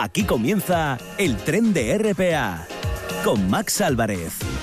Aquí comienza el tren de RPA con Max Álvarez.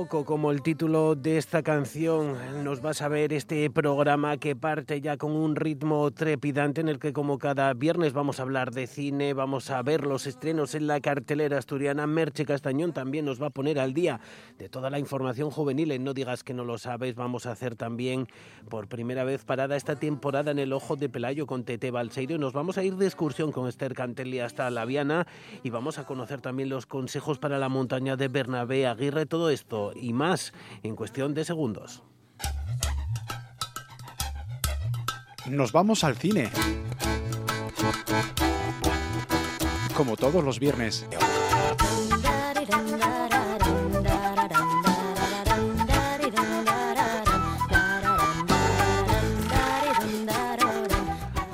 Poco como el título de esta canción, nos vas a ver este programa que parte ya con un ritmo trepidante en el que como cada viernes vamos a hablar de cine, vamos a ver los estrenos en la cartelera asturiana. Merche Castañón también nos va a poner al día de toda la información juvenil en No digas que no lo sabes. Vamos a hacer también por primera vez parada esta temporada en el Ojo de Pelayo con Tete Balseiro. Nos vamos a ir de excursión con Esther Cantelli hasta La Viana y vamos a conocer también los consejos para la montaña de Bernabé Aguirre todo esto y más en cuestión de segundos. Nos vamos al cine. Como todos los viernes.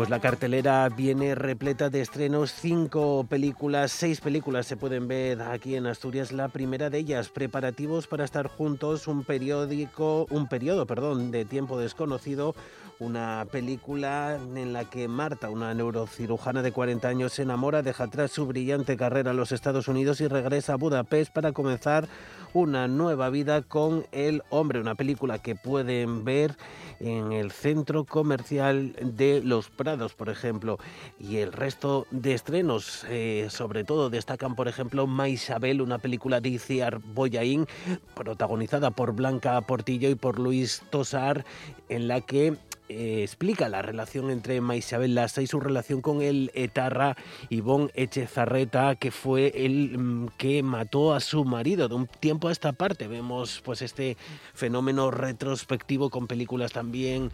Pues la cartelera viene repleta de estrenos, cinco películas, seis películas se pueden ver aquí en Asturias. La primera de ellas, preparativos para estar juntos, un periódico, un periodo, perdón, de tiempo desconocido, una película en la que Marta, una neurocirujana de 40 años, se enamora, deja atrás su brillante carrera en los Estados Unidos y regresa a Budapest para comenzar una nueva vida con el hombre. Una película que pueden ver en el centro comercial de Los Prados, por ejemplo. Y el resto de estrenos, eh, sobre todo, destacan, por ejemplo, Maisabel, una película de Iciar Boyaín, protagonizada por Blanca Portillo y por Luis Tosar, en la que eh, explica la relación entre Maisabel Lassa y su relación con el etarra Ivón Echezarreta, que fue el mm, que mató a su marido. De un tiempo a esta parte vemos pues este fenómeno retrospectivo con películas también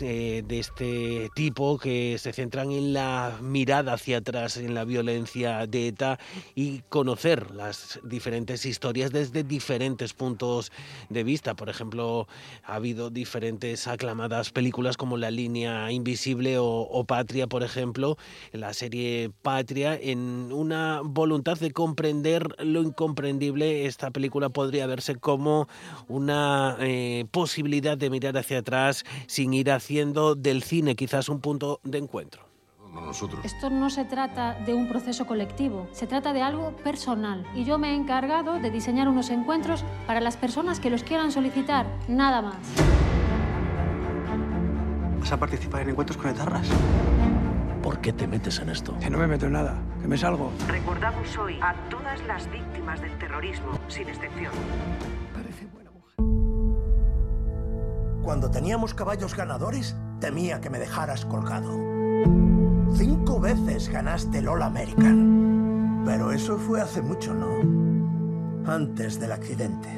eh, de este tipo que se centran en la mirada hacia atrás, en la violencia de ETA y conocer las diferentes historias desde diferentes puntos de vista. Por ejemplo, ha habido diferentes aclamadas películas como La línea invisible o, Patria, por ejemplo, la serie Patria, en una voluntad de comprender lo incomprendible, esta película podría verse como una eh, posibilidad de mirar hacia atrás sin ir haciendo del cine quizás un punto de encuentro. Esto no se trata de un proceso colectivo, se trata de algo personal. Y yo me he encargado de diseñar unos encuentros para las personas que los quieran solicitar, nada más a participar en encuentros con etarras? ¿Por qué te metes en esto? Que no me meto en nada, que me salgo. Recordamos hoy a todas las víctimas del terrorismo, sin excepción. Cuando teníamos caballos ganadores, temía que me dejaras colgado. Cinco veces ganaste el All American. Pero eso fue hace mucho, ¿no? Antes del accidente.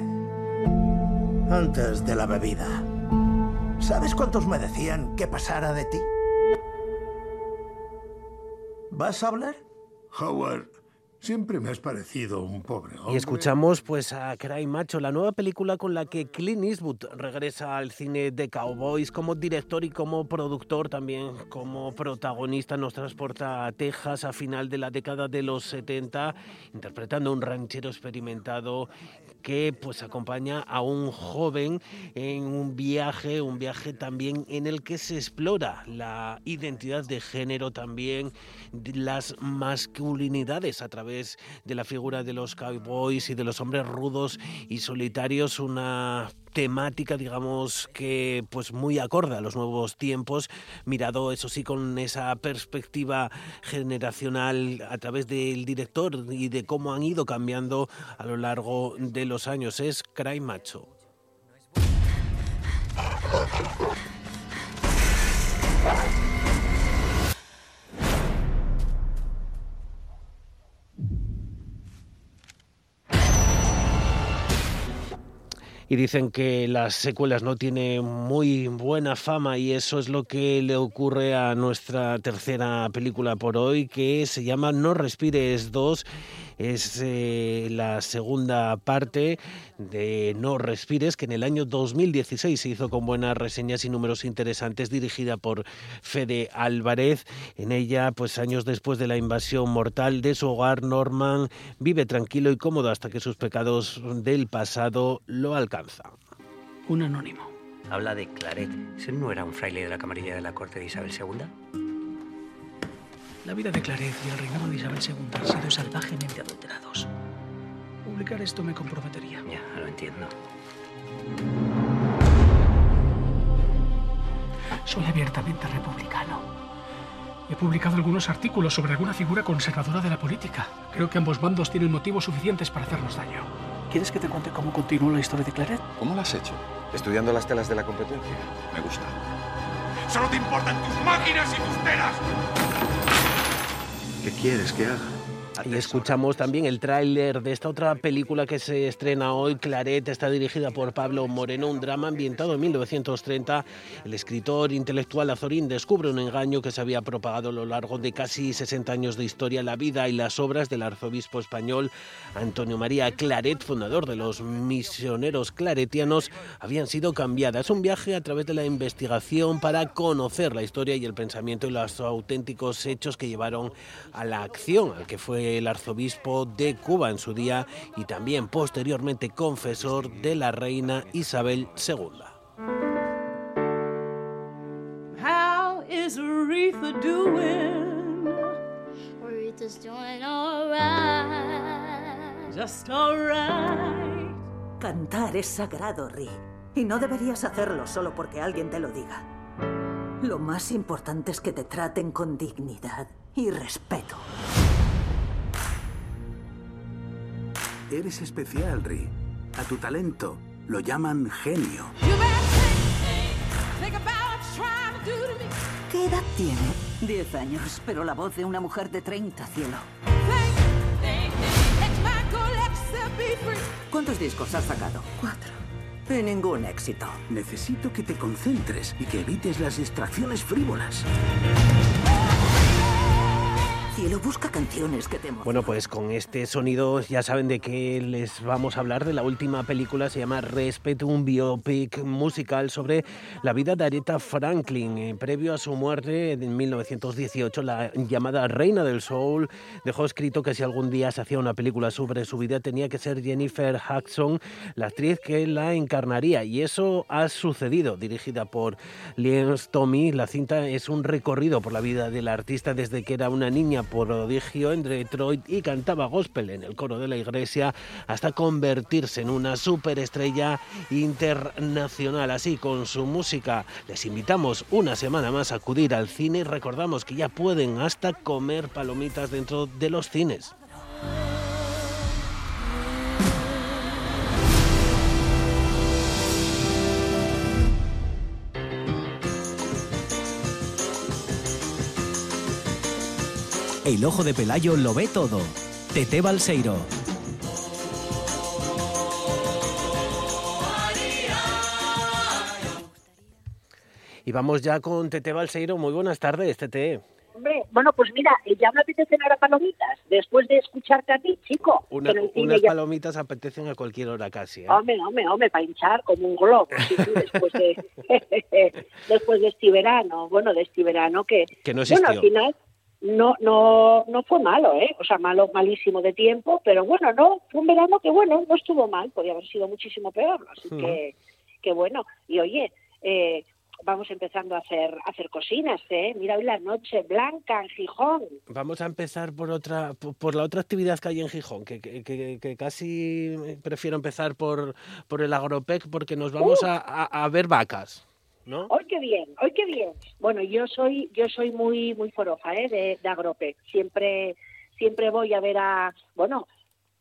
Antes de la bebida. ¿Sabes cuántos me decían que pasara de ti? ¿Vas a hablar? Howard, siempre me has parecido un pobre hombre. Y escuchamos pues a Cry Macho, la nueva película con la que Clint Eastwood regresa al cine de cowboys como director y como productor también, como protagonista nos transporta a Texas a final de la década de los 70 interpretando a un ranchero experimentado que pues acompaña a un joven en un viaje, un viaje también en el que se explora la identidad de género también, las masculinidades a través de la figura de los cowboys y de los hombres rudos y solitarios, una temática, digamos, que pues muy acorde a los nuevos tiempos, mirado eso sí con esa perspectiva generacional a través del director y de cómo han ido cambiando a lo largo de los años. Es Cry Macho. y dicen que las secuelas no tienen muy buena fama y eso es lo que le ocurre a nuestra tercera película por hoy que se llama No respires 2 Es eh, la segunda parte de No Respires, que en el año 2016 se hizo con buenas reseñas y números interesantes, dirigida por Fede Álvarez. En ella, pues años después de la invasión mortal de su hogar, Norman vive tranquilo y cómodo hasta que sus pecados del pasado lo alcanzan. Un anónimo. Habla de Claret. ¿Ese no era un fraile de la camarilla de la corte de Isabel II? La vida de Claret y el reinado de Isabel II han sido salvajemente adulterados. Publicar esto me comprometería. Ya, lo entiendo. Soy abiertamente republicano. He publicado algunos artículos sobre alguna figura conservadora de la política. Creo que ambos bandos tienen motivos suficientes para hacernos daño. ¿Quieres que te cuente cómo continuó la historia de Claret? ¿Cómo lo has hecho? ¿Estudiando las telas de la competencia? Me gusta. ¡Solo te importan tus máquinas y tus telas! ¿Qué quieres que haga? Y escuchamos también el tráiler de esta otra película que se estrena hoy, Claret, está dirigida por Pablo Moreno, un drama ambientado en 1930. El escritor intelectual Azorín descubre un engaño que se había propagado a lo largo de casi 60 años de historia, la vida y las obras del arzobispo español Antonio María Claret, fundador de los misioneros claretianos, habían sido cambiadas. Un viaje a través de la investigación para conocer la historia y el pensamiento y los auténticos hechos que llevaron a la acción, al que fue el arzobispo de Cuba en su día y también posteriormente confesor de la reina Isabel II. How is Aretha doing? Aretha's doing alright. Just alright. Cantar es sagrado, Ri. Y no deberías hacerlo solo porque alguien te lo diga. Lo más importante es que te traten con dignidad y respeto. Eres especial, Ri. A tu talento lo llaman genio. ¿Qué edad tiene? Diez años, pero la voz de una mujer de 30, cielo. ¿Cuántos discos has sacado? Cuatro. Y ningún éxito. Necesito que te concentres y que evites las distracciones frívolas. Cielo, busca canciones que te. Bueno, pues con este sonido ya saben de qué les vamos a hablar de la última película, se llama Respeto, un biopic musical sobre la vida de Aretha Franklin. Eh, previo a su muerte en 1918, la llamada Reina del Soul dejó escrito que si algún día se hacía una película sobre su vida tenía que ser Jennifer Hudson, la actriz que la encarnaría. Y eso ha sucedido, dirigida por Liens Tommy. La cinta es un recorrido por la vida del artista desde que era una niña prodigio en Detroit y cantaba gospel en el coro de la iglesia hasta convertirse en una superestrella internacional. Así con su música les invitamos una semana más a acudir al cine y recordamos que ya pueden hasta comer palomitas dentro de los cines. El ojo de Pelayo lo ve todo. Tete Balseiro. Y vamos ya con Tete Balseiro. Muy buenas tardes, Tete. Hombre, bueno, pues mira, ya me apetece cenar a palomitas después de escucharte a ti, chico. Una, unas ya- palomitas apetecen a cualquier hora casi. ¿eh? Hombre, hombre, hombre, para hinchar como un globo, sí, sí, después de, después de este verano, bueno, de este verano que, Que no bueno, al existió. final no, no, no fue malo, ¿eh? O sea, malo, malísimo de tiempo, pero bueno, no, fue un verano que bueno, no estuvo mal, podía haber sido muchísimo peor, así Ujú. que, que bueno, y oye, eh, vamos empezando a hacer, a hacer cocinas, ¿eh? Mira hoy la noche blanca en Gijón, Vamos a empezar por otra, por, por la otra actividad que hay en Gijón, que, que- que- que casi prefiero empezar por, por el Agropec porque nos vamos Uh. a, a- a ver vacas, ¿no? ¡Hoy qué bien! ¡Hoy qué bien! Bueno, yo soy yo soy muy muy forofa ¿eh? de, de Agrope. Siempre siempre voy a ver a, bueno,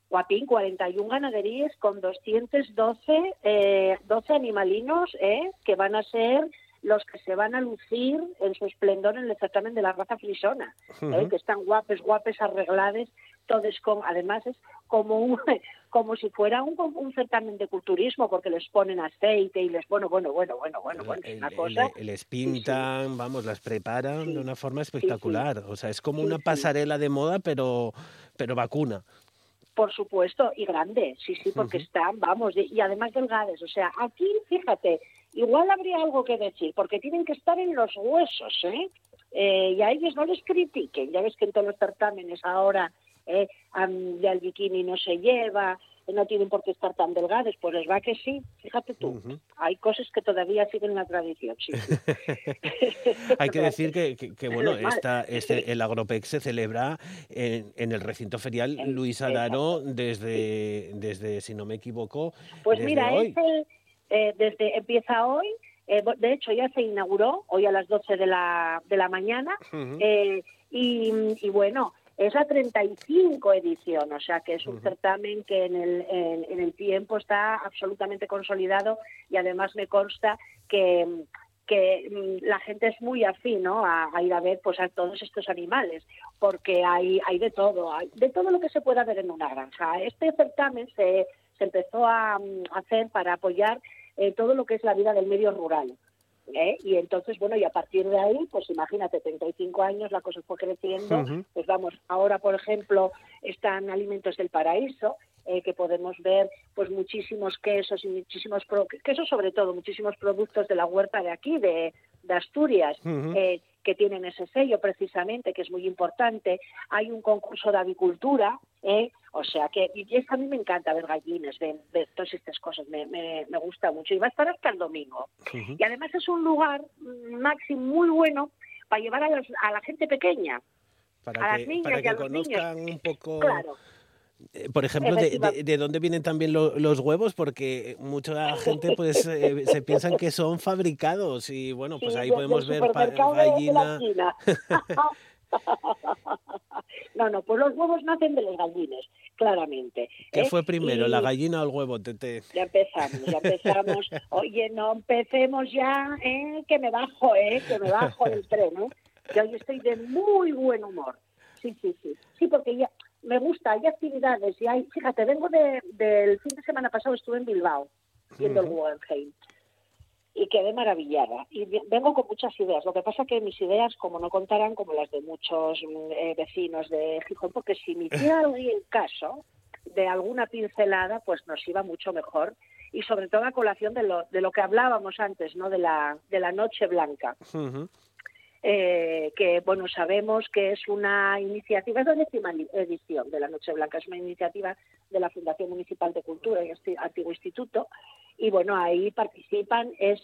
Guapín, 41 ganaderías con 212 eh, 12 animalinos ¿eh? que van a ser los que se van a lucir en su esplendor en el certamen de la raza frisona, ¿eh? Que están guapes, guapes, arreglades, todos con, además es como un, como si fuera un, un certamen de culturismo, porque les ponen aceite y les, bueno, bueno, bueno, bueno, bueno, bueno, es una cosa. le- les pintan, vamos, las preparan de una forma espectacular. O sea, es como una pasarela de moda, pero, pero vacuna. Por supuesto, y grandes, sí, sí, porque están, vamos, y, y además delgadas. O sea, aquí, fíjate, igual habría algo que decir, porque tienen que estar en los huesos, ¿eh? Eh, y a ellos no les critiquen. Ya ves que en todos los certámenes ahora eh, ya el bikini no se lleva, no tienen por qué estar tan delgados, pues les va que sí, fíjate tú. Hay cosas que todavía siguen la tradición, sí. sí. Hay que decir que, que- que, bueno, Normal, esta, este, sí. el Agropex se celebra en, en el recinto ferial Luis Adaro desde, desde, si no me equivoco, Pues desde mira, hoy. este eh, desde empieza hoy, eh, de hecho ya se inauguró hoy a las 12 de la, de la mañana Ujú. eh, y, y bueno, es la 35 edición, o sea que es un certamen que en el, en, en el tiempo está absolutamente consolidado y además me consta que que mm, la gente es muy afín ¿no? a, a ir a ver pues a todos estos animales porque hay hay de todo hay de todo lo que se pueda ver en una granja. Este certamen se, se empezó a mm, hacer para apoyar eh, todo lo que es la vida del medio rural ¿eh? y entonces bueno y a partir de ahí pues imagínate 35 años la cosa fue creciendo pues vamos ahora por ejemplo están alimentos del paraíso eh, que podemos ver pues muchísimos quesos y muchísimos pro- quesos sobre todo muchísimos productos de la huerta de aquí de, de Asturias eh, que tienen ese sello precisamente que es muy importante. Hay un concurso de avicultura ¿eh? o sea que y es, a mí me encanta ver gallinas ver, ver todas estas cosas me, me, me gusta mucho. Y va a estar hasta el domingo. Y además es un lugar mm, máximo muy bueno para llevar a, los- a la gente pequeña. A Para las que, niñas para y que a los niños. conozcan un poco, Claro, por ejemplo, de, de- de dónde vienen también lo- los huevos, porque mucha gente pues eh, se piensan que son fabricados y bueno, pues Sí, ahí de- podemos ver gallina. no, no, pues los huevos nacen de los gallines, claramente. ¿Qué ¿eh? fue primero, Y la gallina o el huevo, Tete? Ya empezamos, ya empezamos. Oye, no empecemos ya, ¿eh? que me bajo, ¿eh? que me bajo del tren, ¿eh? que hoy estoy de muy buen humor. Sí, sí, sí. Sí, porque ya me gusta, hay actividades y hay, fíjate, vengo de, del fin de semana pasado, estuve en Bilbao, viendo el. Guggenheim y quedé maravillada. Y vengo con muchas ideas. Lo que pasa que mis ideas, como no contarán como las de muchos mm, eh, vecinos de Gijón, porque si me hiciera alguien caso de alguna pincelada, pues nos iba mucho mejor. Y sobre todo a colación de lo, de lo que hablábamos antes, ¿no? De la, de la Noche Blanca. Eh, que bueno sabemos que es una iniciativa, es la décima edición de la Noche Blanca, es una iniciativa de la Fundación Municipal de Cultura y este antiguo instituto, y bueno, ahí participan, es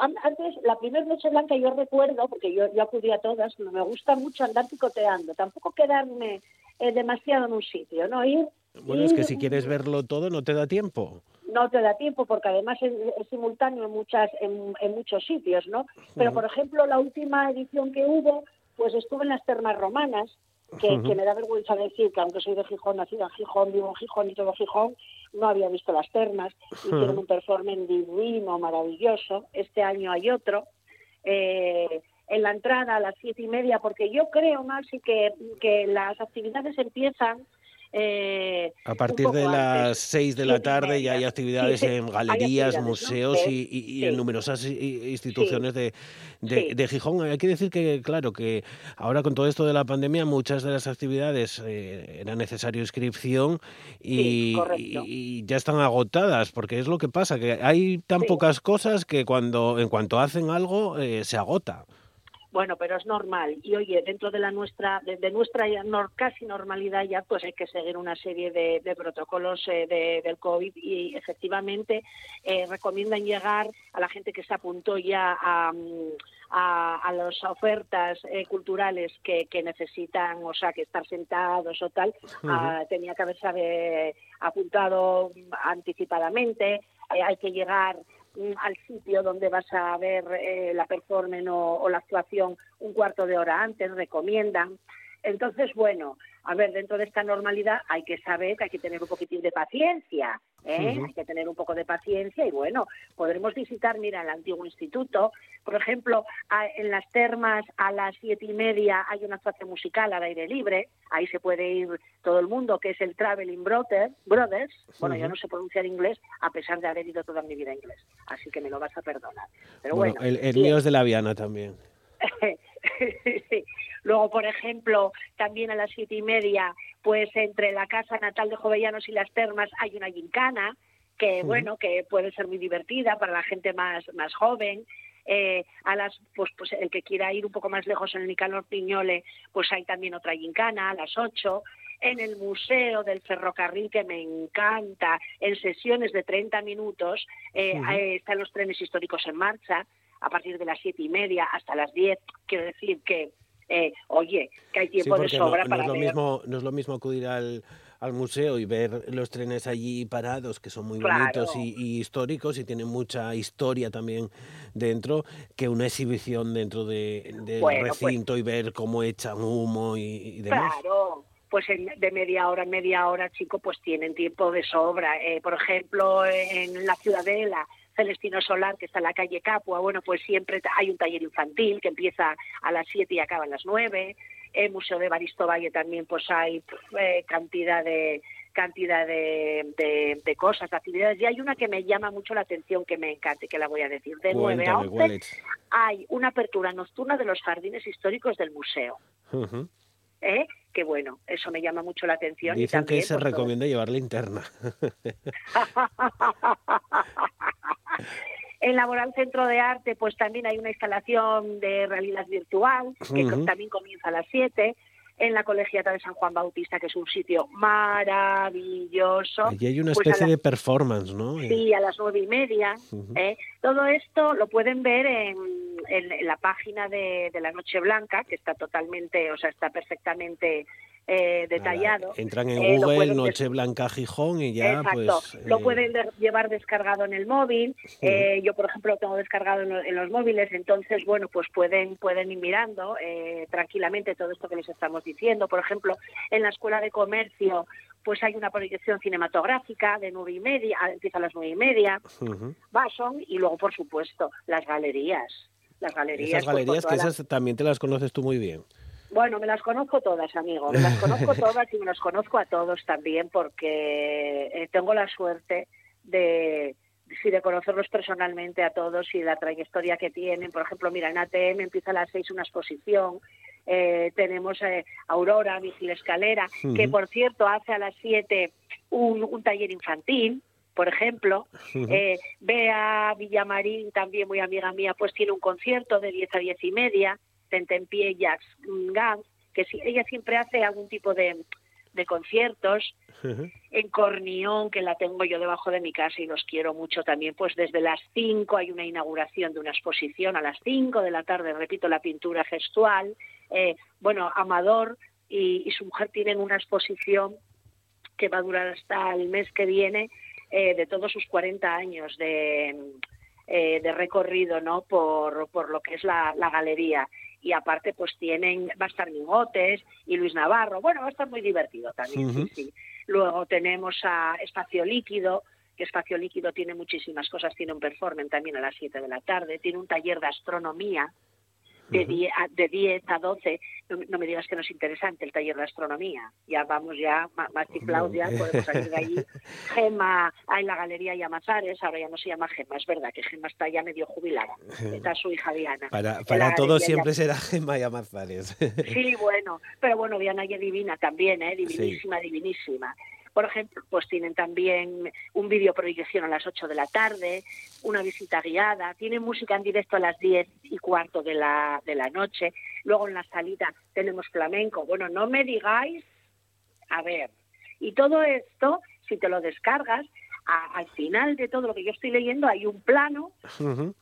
an- antes, la primera Noche Blanca yo recuerdo, porque yo, yo acudí a todas, me gusta mucho andar picoteando, tampoco quedarme eh, demasiado en un sitio, ¿no? Ir, Bueno, es que si quieres verlo todo no te da tiempo. No te da tiempo porque además es, es simultáneo en muchas en, en muchos sitios no pero por ejemplo la última edición que hubo pues estuve en las termas romanas que, me da vergüenza decir que aunque soy de Gijón nacida en Gijón vivo en Gijón y todo Gijón no había visto las termas. Hicieron Ujú. un performance divino maravilloso. Este año hay otro. Eh, en la entrada a las siete y media porque yo creo Maxi que que las actividades empiezan eh, A partir de las antes. 6 de la tarde ya hay actividades Sí, en galerías, museos y, y- y en numerosas instituciones de, de, de Gijón. Hay que decir que, claro, que ahora con todo esto de la pandemia muchas de las actividades eh, era necesario inscripción y, y- ya están agotadas, porque es lo que pasa, que hay tan pocas cosas que cuando en cuanto hacen algo eh, se agota. Bueno, pero es normal. Y oye, dentro de la nuestra, de, de nuestra ya nor- casi normalidad ya, pues hay que seguir una serie de, de protocolos eh, de- del COVID y efectivamente eh, recomiendan llegar a la gente que se apuntó ya a, mm, a, a las ofertas eh, culturales que, que necesitan, o sea, que estar sentados o tal, ah, tenía que haberse eh, apuntado anticipadamente. Eh, hay que llegar mm, al sitio donde vas a ver eh, la performance o, o la actuación un cuarto de hora antes, recomiendan. Entonces, bueno, a ver, dentro de esta normalidad hay que saber que hay que tener un poquitín de paciencia, ¿eh? Hay que tener un poco de paciencia y bueno, podremos visitar, mira, el antiguo instituto, por ejemplo, en las termas a las siete y media hay una actuación musical al aire libre, ahí se puede ir todo el mundo, que es el Traveling Brother- Brothers, bueno, yo no sé pronunciar inglés a pesar de haber ido toda mi vida a inglés, así que me lo vas a perdonar. Pero Bueno, bueno, el, el mío es de la Viana también. Sí. Luego, por ejemplo, también a las siete y media, pues entre la casa natal de Jovellanos y las termas hay una gincana que, bueno, que puede ser muy divertida para la gente más, más joven. Eh, a las, pues, pues el que quiera ir un poco más lejos en el Nicanor Piñole, pues hay también otra gincana a las ocho en el Museo del Ferrocarril, que me encanta, en sesiones de 30 minutos, eh, están los trenes históricos en marcha, a partir de las siete y media hasta las 10. Quiero decir que, eh, oye, que hay Sí, tiempo de no, sobra no para es lo ver. mismo, no es lo mismo acudir al, al museo y ver los trenes allí parados, que son muy Claro. bonitos y, y históricos y tienen mucha historia también dentro, que una exhibición dentro de, del Bueno, pues- recinto y ver cómo echan humo y, y demás. Claro, pues en- de media hora en media hora, chico, pues tienen tiempo de sobra. Eh, por ejemplo, en la Ciudadela, Celestino Solar, que está en la calle Capua, bueno, pues siempre hay un taller infantil que empieza a las 7 y acaba a las 9. El Museo de Baristo Valle también, pues hay eh, cantidad de cantidad de, de- de cosas, de actividades. Y hay una que me llama mucho la atención, que me encanta y que la voy a decir. De 9 a Cuéntame, 11 ¿cuál es? hay una apertura nocturna de los jardines históricos del museo. ¿eh? Que bueno, eso me llama mucho la atención. y Dicen también, que se pues, todo- recomienda llevar linterna. En Laboral Centro de Arte, pues también hay una instalación de realidad virtual, que también comienza a las 7. En la Colegiata de San Juan Bautista, que es un sitio maravilloso. Allí hay una Pues especie la- de performance, ¿no? Eh, Sí, a las nueve y media. ¿eh? Todo esto lo pueden ver en la página de, de la Noche Blanca, que está totalmente, o sea, está perfectamente eh, detallado. Entran en Eh, Google, Noche Blanca Gijón y ya Exacto. pues... lo eh, pueden de- llevar descargado en el móvil. Eh, yo, por ejemplo, lo tengo descargado en, en los móviles. Entonces, bueno, pues pueden, pueden ir mirando eh, tranquilamente todo esto que les estamos diciendo. Por ejemplo, en la Escuela de Comercio, pues hay una proyección cinematográfica de nueve y media, empieza a las nueve y media. son, y luego, por supuesto, las galerías. Las galerías. Esas pues, galerías que la- esas también te las conoces tú muy bien. Bueno, me las conozco todas, amigo. Me las conozco todas y me las conozco a todos también porque eh, tengo la suerte de, sí, de conocerlos personalmente a todos y la trayectoria que tienen. Por ejemplo, mira, en ATM empieza a las seis una exposición. Eh, tenemos eh, Aurora, Vigil Escalera, que por cierto hace a las siete un, un taller infantil, por ejemplo. Eh, Bea Villamarín, también muy amiga mía, pues tiene un concierto de 10 a 10 y media, Tentempié Jazz Gans, que ella siempre hace algún tipo de, de conciertos. En Cornión, que la tengo yo debajo de mi casa y los quiero mucho también, pues desde las 5 hay una inauguración de una exposición, a las 5 de la tarde, repito, la pintura gestual. Eh, bueno, Amador y, y su mujer tienen una exposición que va a durar hasta el mes que viene eh, de todos sus 40 años de, eh, de recorrido no por, por lo que es la, la galería y aparte pues tienen va a estar Mingotes y Luis Navarro bueno va a estar muy divertido también sí, sí. luego tenemos a Espacio Líquido que Espacio Líquido tiene muchísimas cosas tiene un performance también a las 7 de la tarde tiene un taller de astronomía de, Ujú. 10 a, de 10 a 12, no, no me digas que no es interesante el taller de astronomía. Ya vamos ya, ma- más chiflados ya, podemos salir de allí. Gema, hay la galería Llamazares, ahora ya no se llama Gema, es verdad que Gema está ya medio jubilada. Está su hija Diana. Para, para la todo galería siempre será Gemma y Amazares. Sí, bueno, pero bueno, Diana y divina también, ¿eh? Divinísima, divinísima. Por ejemplo, pues tienen también un vídeo proyección a las 8 de la tarde, una visita guiada, tienen música en directo a las 10 y cuarto de la, de la noche, luego en la salida tenemos flamenco. Bueno, no me digáis, a ver, y todo esto, si te lo descargas, a- al final de todo lo que yo estoy leyendo hay un plano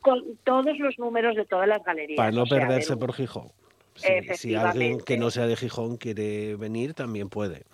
con todos los números de todas las galerías. Para no O sea, a ver, perderse por Gijón. Si, si alguien que no sea de Gijón quiere venir, también puede.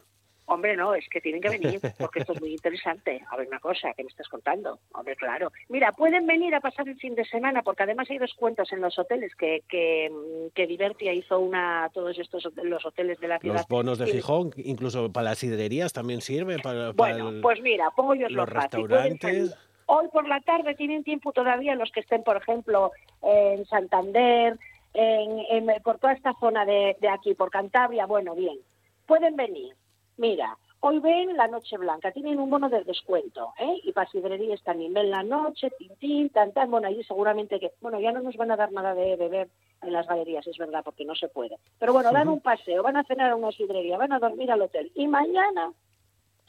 Hombre, no, es que tienen que venir, porque esto es muy interesante. A ver, una cosa que me estás contando. Hombre, claro. Mira, pueden venir a pasar el fin de semana, porque además hay descuentos en los hoteles que, que, mm, que Divertia hizo una, todos estos los hoteles de la ciudad. Los bonos de Y- Gijón, incluso para las sidrerías también sirve. Para, para Bueno, el- pues mira, pongo yo los restaurantes. Hoy por la tarde tienen tiempo todavía los que estén, por ejemplo, en Santander, en, en- por toda esta zona de, de aquí, por Cantabria. Bueno, bien, pueden venir. Mira, hoy ven la Noche Blanca, tienen un bono de descuento, ¿eh? Y para sidrerías también ven la noche, tintín, tan, tan, bueno, ahí seguramente que, bueno, ya no nos van a dar nada de beber en las galerías, es verdad, porque no se puede. Pero bueno, dan un paseo, van a cenar a una sidrería, van a dormir al hotel. Y mañana,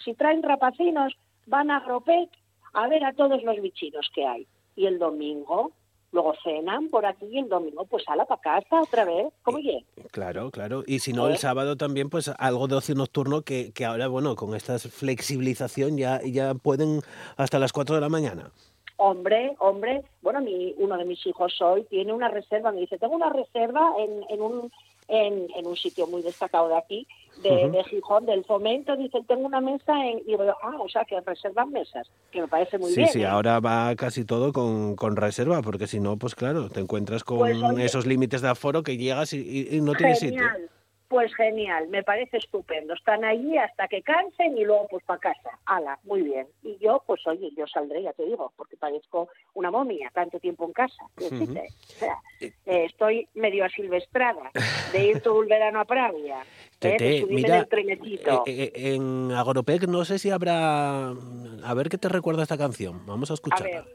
si traen rapacinos, van a Agropec a ver a todos los bichinos que hay. Y el domingo, luego cenan por aquí y el domingo pues para casa otra vez, ¿cómo oye? Claro, claro. Y si no, ¿Eh? el sábado también, pues algo de ocio nocturno que, que ahora, bueno, con esta flexibilización ya, ya pueden hasta las 4 de la mañana. Hombre, hombre, bueno, mi, uno de mis hijos hoy tiene una reserva, me dice, tengo una reserva en, en un en, en un sitio muy destacado de aquí, de, Ujú. de Gijón, del fomento, dice, tengo una mesa en, y digo, ah, o sea, que reservan mesas, que me parece muy sí, bien. sí, ¿eh? ahora va casi todo con, con reserva, porque si no, pues claro, te encuentras con Pues, oye, esos límites de aforo que llegas y, y- y no tienes sitio. Genial, pues genial, me parece estupendo. Están allí hasta que cansen y luego pues para casa. Ala, muy bien. Y yo, pues oye, yo saldré, ya te digo, porque parezco una momia, tanto tiempo en casa. ¿qué Ujú. decirte? O sea, eh, estoy medio asilvestrada de ir todo el verano a Pravia, ¿eh? Tete, de subirme mira, eh, eh, en Agropec no sé si habrá... A ver qué te recuerda esta canción. Vamos a a escucharla. ver,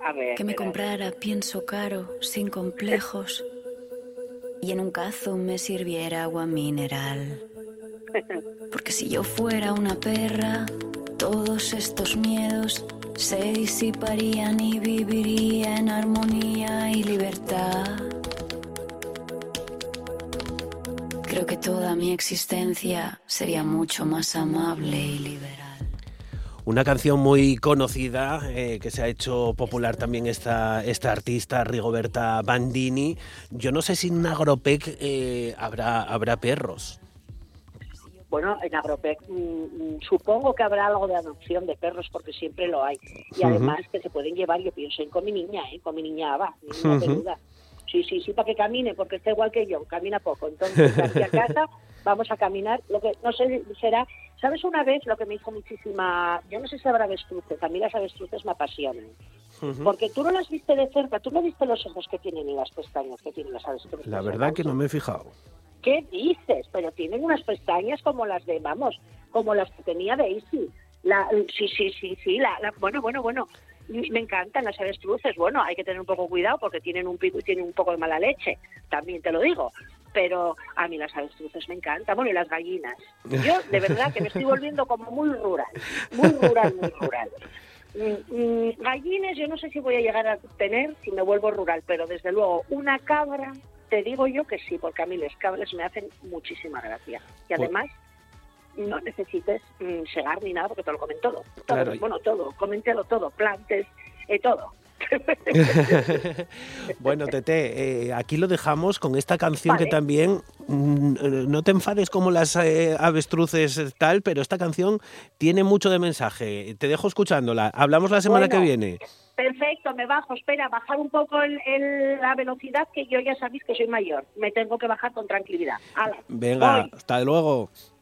a ver. Que me comprara pienso caro, sin complejos, y en un cazo me sirviera agua mineral. Porque si yo fuera una perra, todos estos miedos se disiparían y viviría en armonía y libertad. Creo que toda mi existencia sería mucho más amable y liberal. Una canción muy conocida eh, que se ha hecho popular también esta, esta artista, Rigoberta Bandini. Yo no sé si en Agropec eh, habrá, habrá perros. Bueno, en Agropec mm, mm, supongo que habrá algo de adopción de perros porque siempre lo hay. Y además que se pueden llevar, yo pienso en con mi niña, ¿eh? con mi niña Ava, mi niña Ujú. peluda. Sí, sí, sí, para que camine, porque está igual que yo, camina poco. Entonces, aquí a casa vamos a caminar. Lo que no sé, será. ¿Sabes una vez lo que me hizo muchísima. Yo no sé si habrá avestruces, a mí las avestruces me apasionan. Porque tú no las viste de cerca, tú no viste los ojos que tienen y las pestañas que tienen las avestruces. La verdad que no me he fijado. ¿Qué dices? Pero tienen unas pestañas como las de, vamos, como las que tenía Daisy. La, sí, sí, sí, sí. La, la- bueno, bueno, bueno. Me encantan las avestruces. Bueno, hay que tener un poco cuidado porque tienen un pico y tienen un poco de mala leche. También te lo digo. Pero a mí las avestruces me encantan. Bueno, y las gallinas. Yo, de verdad, que me estoy volviendo como muy rural. Muy rural, muy rural. Mm, mm, Gallines, yo no sé si voy a llegar a tener si me vuelvo rural, pero desde luego una cabra, te digo yo que sí, porque a mí las cabras me hacen muchísima gracia. Y Pues- además, no necesites mm, segar ni nada porque te lo comen todo. todo Claro. Bueno, todo, coméntelo todo, plantes, eh, todo. bueno, Tete, eh, aquí lo dejamos con esta canción que también, mm, eh, no te enfades como las eh, avestruces tal, pero esta canción tiene mucho de mensaje. Te dejo escuchándola. Hablamos la semana Bueno. que viene. Perfecto, me bajo. Espera, bajar un poco el- el- la velocidad, que yo ya sabéis que soy mayor. Me tengo que bajar con tranquilidad. Venga, voy. hasta luego.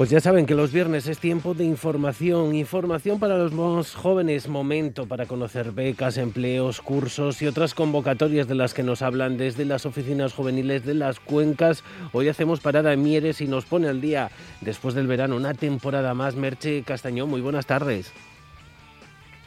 Pues ya saben que los viernes es tiempo de información, información para los más jóvenes, momento para conocer becas, empleos, cursos y otras convocatorias de las que nos hablan desde las oficinas juveniles de las cuencas. Hoy hacemos parada en Mieres y nos pone al día, después del verano, una temporada más. Merche Castañón, muy buenas tardes.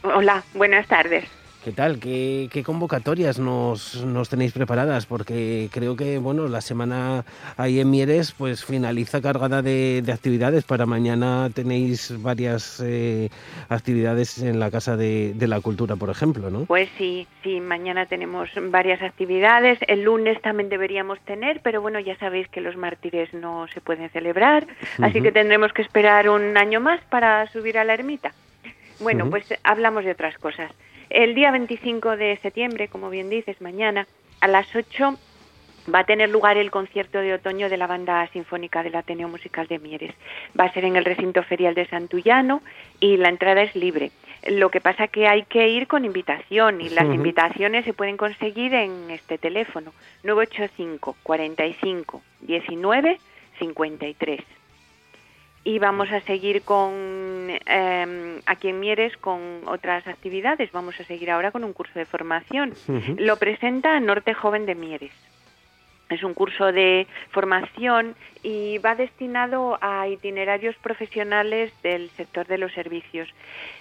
Hola, buenas tardes. ¿Qué tal? ¿Qué, qué convocatorias nos, nos tenéis preparadas? Porque creo que bueno la semana ahí en Mieres pues finaliza cargada de, de actividades. Para mañana tenéis varias eh, actividades en la Casa de, de la Cultura, por ejemplo, ¿no? Pues sí, sí, mañana tenemos varias actividades. El lunes también deberíamos tener, pero bueno, ya sabéis que los mártires no se pueden celebrar, así que tendremos que esperar un año más para subir a la ermita. Bueno, pues hablamos de otras cosas. El día 25 de septiembre, como bien dices, mañana a las 8 va a tener lugar el concierto de otoño de la banda sinfónica del Ateneo Musical de Mieres. Va a ser en el recinto ferial de Santullano y la entrada es libre. Lo que pasa que hay que ir con invitación y las invitaciones se pueden conseguir en este teléfono 985 45 19 53. Y vamos a seguir con eh, aquí en Mieres con otras actividades. Vamos a seguir ahora con un curso de formación. Lo presenta Norte Joven de Mieres. Es un curso de formación y va destinado a itinerarios profesionales del sector de los servicios.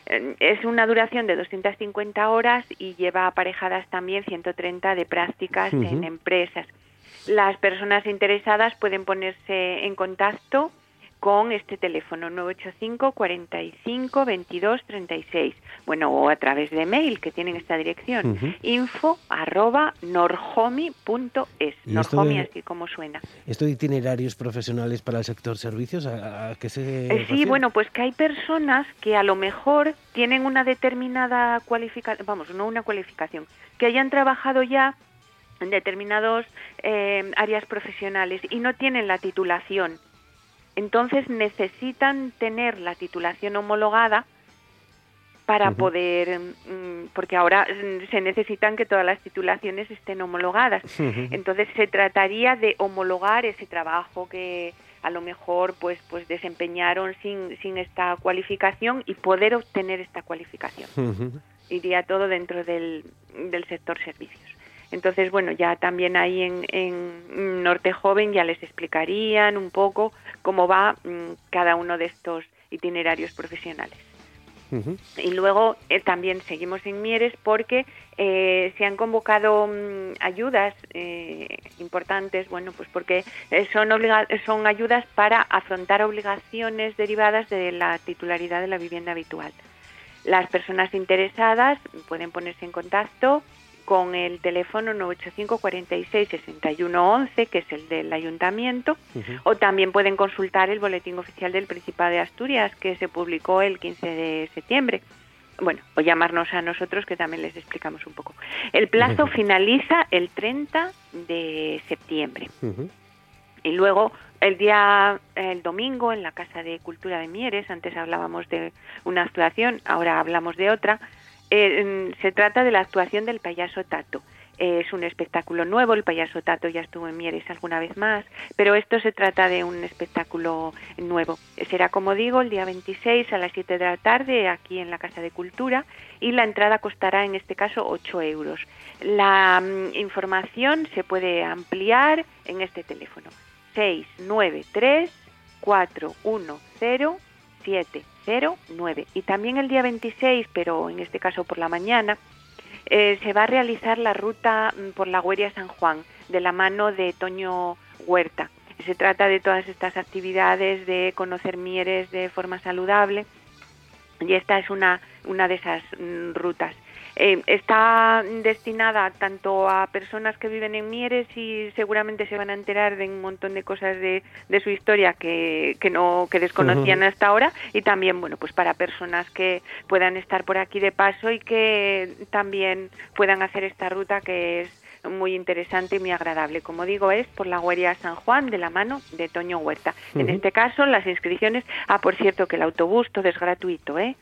Eh, Es una duración de 250 horas y lleva aparejadas también 130 de prácticas en empresas. Las personas interesadas pueden ponerse en contacto con este teléfono 985 45 22 36 bueno o a través de mail que tienen esta dirección. Ujú. info arroba norhomi.es ¿Y esto norhomi de- así como suena. ¿Esto de itinerarios profesionales para el sector servicios, a, a qué se Eh, sí, bueno, pues que hay personas que a lo mejor tienen una determinada cualificación, vamos, no una cualificación, que hayan trabajado ya en determinados eh, áreas profesionales y no tienen la titulación. Entonces necesitan tener la titulación homologada para poder, mm, porque ahora se necesitan que todas las titulaciones estén homologadas. Entonces se trataría de homologar ese trabajo que a lo mejor pues pues desempeñaron sin, sin esta cualificación y poder obtener esta cualificación. Iría todo dentro del, del sector servicios. Entonces, bueno, ya también ahí en, en Norte Joven ya les explicarían un poco cómo va mm, cada uno de estos itinerarios profesionales. Y luego eh, también seguimos en Mieres porque eh, se han convocado mm, ayudas eh, importantes, bueno, pues porque eh, son, obliga- son ayudas para afrontar obligaciones derivadas de la titularidad de la vivienda habitual. Las personas interesadas pueden ponerse en contacto con el teléfono 985 46 61 11, que es el del ayuntamiento, o también pueden consultar el boletín oficial del Principado de Asturias, que se publicó el 15 de septiembre. Bueno, o llamarnos a nosotros, que también les explicamos un poco. El plazo finaliza el 30 de septiembre. Y luego el día, el domingo, en la Casa de Cultura de Mieres, antes hablábamos de una actuación, ahora hablamos de otra, eh, se trata de la actuación del payaso Tato. Eh, es un espectáculo nuevo, el payaso Tato ya estuvo en Mieres alguna vez más, pero esto se trata de un espectáculo nuevo. Será, como digo, el día 26 a las 7 de la tarde aquí en la Casa de Cultura y la entrada costará en este caso 8 euros. La mm, información se puede ampliar en este teléfono 693 410 709 y también el día 26, pero en este caso por la mañana, eh, se va a realizar la ruta mm, por la Gueria San Juan de la mano de Toño Huerta. Se trata de todas estas actividades de conocer Mieres de forma saludable y esta es una, una de esas mm, rutas. Eh, está destinada tanto a personas que viven en Mieres y seguramente se van a enterar de un montón de cosas de, de su historia que, que no que desconocían hasta ahora. Y también bueno pues para personas que puedan estar por aquí de paso y que también puedan hacer esta ruta que es muy interesante y muy agradable. Como digo, es por la Gueria San Juan de la mano de Toño Huerta. En este caso, las inscripciones, ah, por cierto, que el autobús todo es gratuito, ¿eh?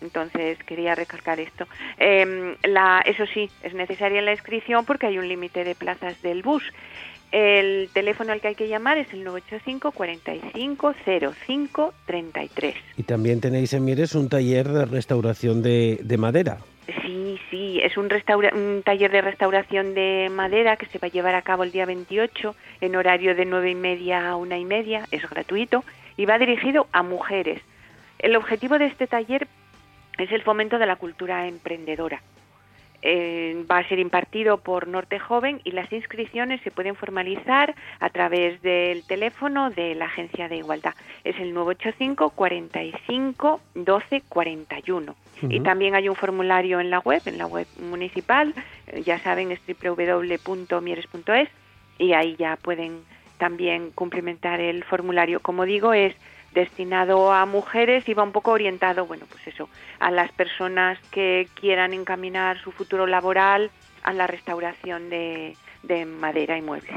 Entonces quería recalcar esto. Eh, la, eso sí, es necesaria la inscripción porque hay un límite de plazas del bus. El teléfono al que hay que llamar es el 985 45 05 33. Y también tenéis en Mieres un taller de restauración de, de madera. Sí, sí, es un, un taller de restauración de madera que se va a llevar a cabo el día 28 en horario de nueve y media a una y media, es gratuito y va dirigido a mujeres. El objetivo de este taller es el fomento de la cultura emprendedora. Eh, va a ser impartido por Norte Joven y las inscripciones se pueden formalizar a través del teléfono de la Agencia de Igualdad. Es el 985 45 12 41. Y Ujú. también hay un formulario en la web, en la web municipal, eh, ya saben, es www.mieres.es y ahí ya pueden también cumplimentar el formulario. Como digo, es destinado a mujeres y va un poco orientado, bueno, pues eso, a las personas que quieran encaminar su futuro laboral a la restauración de, de madera y muebles.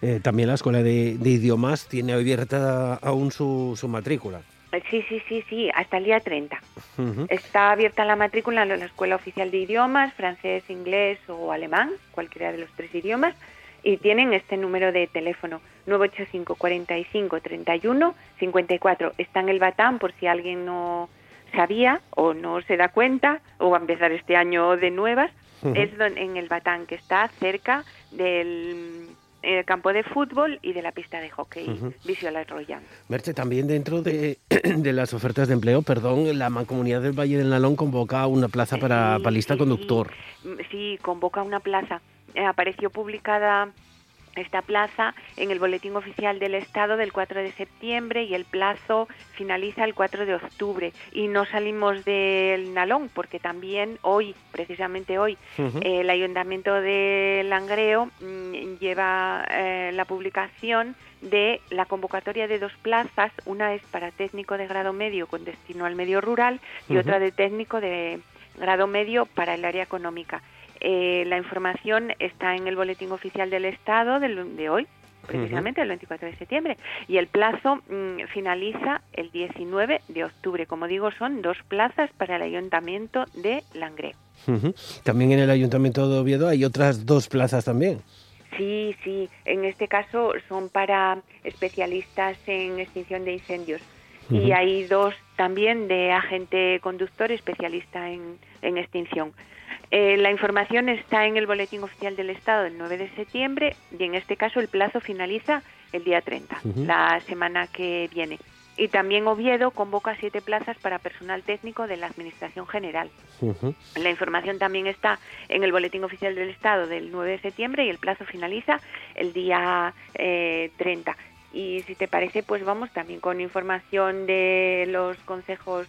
Eh, también la Escuela de, de Idiomas tiene abierta aún su, su matrícula. Eh, Sí, sí, sí, sí, hasta el día 30. Ujú. Está abierta la matrícula en la Escuela Oficial de Idiomas, francés, inglés o alemán, cualquiera de los tres idiomas, y tienen este número de teléfono 985 45 31 54. Está en el Batán por si alguien no sabía o no se da cuenta o va a empezar este año de nuevas. Ujú. Es don- en el Batán, que está cerca del campo de fútbol y de la pista de hockey Ujú. Visual Royal. Merche, también dentro de, de las ofertas de empleo, perdón, la Mancomunidad del Valle del Nalón convoca una plaza para palista conductor. Mm, Sí, convoca una plaza. Eh, apareció publicada esta plaza en el Boletín Oficial del Estado del 4 de septiembre y el plazo finaliza el 4 de octubre. Y no salimos del Nalón porque también hoy, precisamente hoy, eh, el Ayuntamiento de Langreo mm, lleva eh, la publicación de la convocatoria de dos plazas. Una es para técnico de grado medio con destino al medio rural y otra de técnico de grado medio para el área económica. Eh, la información está en el Boletín Oficial del Estado del- de hoy, precisamente el 24 de septiembre, y el plazo mm, finaliza el 19 de octubre. Como digo, son dos plazas para el Ayuntamiento de Langreo. Ujú. También en el Ayuntamiento de Oviedo hay otras dos plazas también. Sí, sí, en este caso son para especialistas en extinción de incendios. Y hay dos también de agente conductor especialista en, en extinción. Eh, la información está en el Boletín Oficial del Estado del 9 de septiembre y en este caso el plazo finaliza el día 30, Ujú. la semana que viene. Y también Oviedo convoca siete plazas para personal técnico de la Administración General. La información también está en el Boletín Oficial del Estado del 9 de septiembre y el plazo finaliza el día eh, 30. Y si te parece, pues vamos también con información de los consejos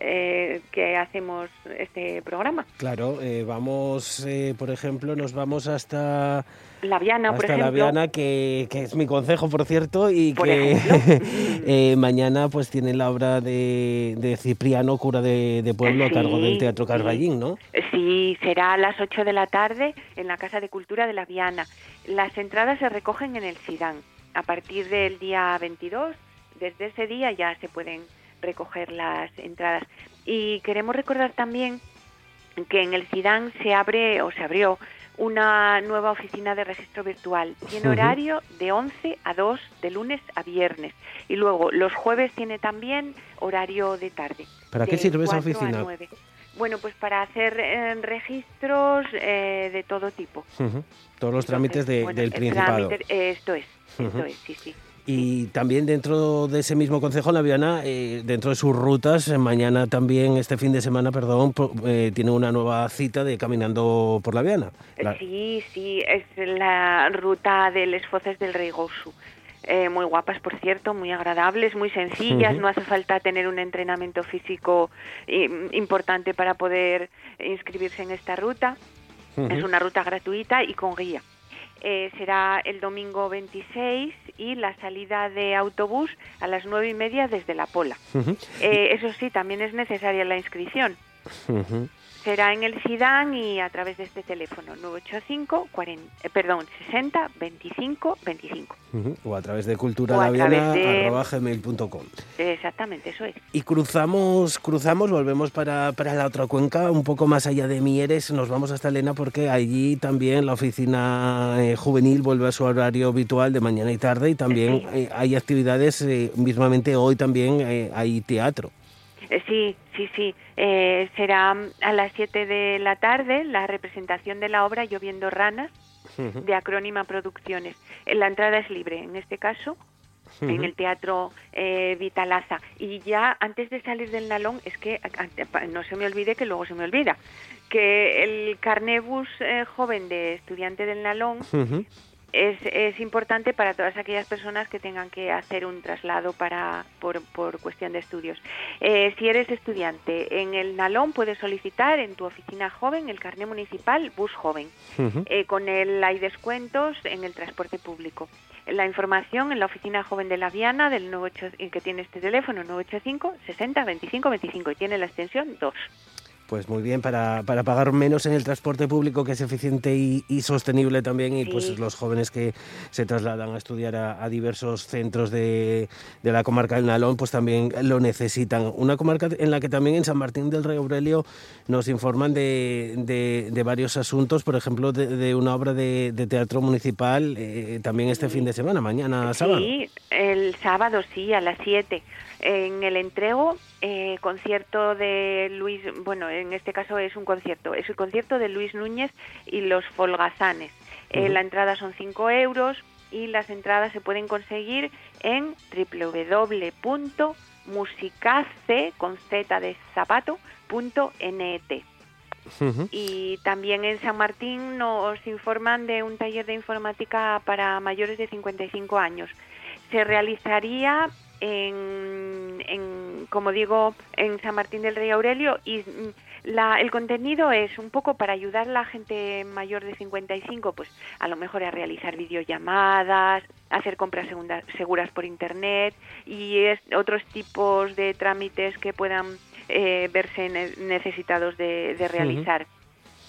eh, que hacemos este programa. Claro, eh, vamos, eh, por ejemplo, nos vamos hasta, La Viana, por hasta La. Viana, que, que es mi consejo, por cierto, y Por que eh, mañana pues tiene la obra de, de Cipriano, cura de, de pueblo, a cargo del Teatro. Carballín, ¿no? Sí, será a las 8 de la tarde en la Casa de Cultura de la Viana. Las entradas se recogen en el SIDAN. A partir del día 22, desde ese día ya se pueden recoger las entradas. Y queremos recordar también que en el SIDAN se abre o se abrió una nueva oficina de registro virtual. Tiene horario de 11 a 2 de lunes a viernes. Y luego los jueves tiene también horario de tarde. ¿Para qué sirve esa 4 a oficina? 9. Bueno, pues para hacer eh, registros eh, de todo tipo. Todos los trámites de- Bueno, del el Principado. trámite- eh, esto es, esto es, sí, sí. Y también dentro de ese mismo consejo, La Viana, eh, dentro de sus rutas, eh, mañana también, este fin de semana, perdón, eh, tiene una nueva cita de Caminando por La Viana. La- Sí, sí, es la ruta de Les Foces del Rey Gosu. Eh, muy guapas, por cierto, muy agradables, muy sencillas. No hace falta tener un entrenamiento físico eh, importante para poder inscribirse en esta ruta. Es una ruta gratuita y con guía. Eh, será el domingo 26 y la salida de autobús a las nueve y media desde La Pola. Eh, eso sí, también es necesaria la inscripción. Será en el SIDAN y a través de este teléfono 985 40, eh, perdón, 60 25 25. Ujú. O a través de cultura O a través de- arroba gmail.com. Exactamente, eso es. Y cruzamos, cruzamos, volvemos para, para la otra cuenca, un poco más allá de Mieres, nos vamos hasta Elena porque allí también la oficina eh, juvenil vuelve a su horario habitual de mañana y tarde y también eh, hay actividades, eh, mismamente hoy también hay teatro. Eh, Sí, sí, sí. Eh, será a las 7 de la tarde la representación de la obra Lloviendo Ranas de Acrónima Producciones. Eh, La entrada es libre, en este caso, en el Teatro eh, Vitalaza. Y ya antes de salir del Nalón, es que no se me olvide que luego se me olvida, que el carnebus eh, joven de estudiante del Nalón es, es importante para todas aquellas personas que tengan que hacer un traslado para por, por cuestión de estudios. Eh, si eres estudiante en el Nalón, puedes solicitar en tu oficina joven el carné municipal Bus Joven. Eh, con él hay descuentos en el transporte público. La información en la oficina joven de la Viana, del 98, que tiene este teléfono, 985 60 25 25 y tiene la extensión 2. Pues muy bien, para, para pagar menos en el transporte público, que es eficiente y, y sostenible también, y pues los jóvenes que se trasladan a estudiar a, a diversos centros de, de, la comarca del Nalón, pues también lo necesitan. Una comarca en la que también en San Martín del Rey Aurelio nos informan de, de, de varios asuntos, por ejemplo, de, una obra de, teatro municipal eh, también este fin de semana, mañana sábado. Sí, el sábado sí, a las 7. En el entrego, eh, concierto de Luis, bueno, en este caso es un concierto, es el concierto de Luis Núñez y los Folgazanes. Eh, la entrada son 5 euros y las entradas se pueden conseguir en www.musicace con z de zapato.net. Y también en San Martín nos informan de un taller de informática para mayores de 55 años. Se realizaría en, en, como digo, en San Martín del Rey Aurelio y mm, la, el contenido es un poco para ayudar a la gente mayor de 55, pues a lo mejor a realizar videollamadas, hacer compras seguras, seguras por Internet y es, otros tipos de trámites que puedan eh, verse necesitados de, de realizar.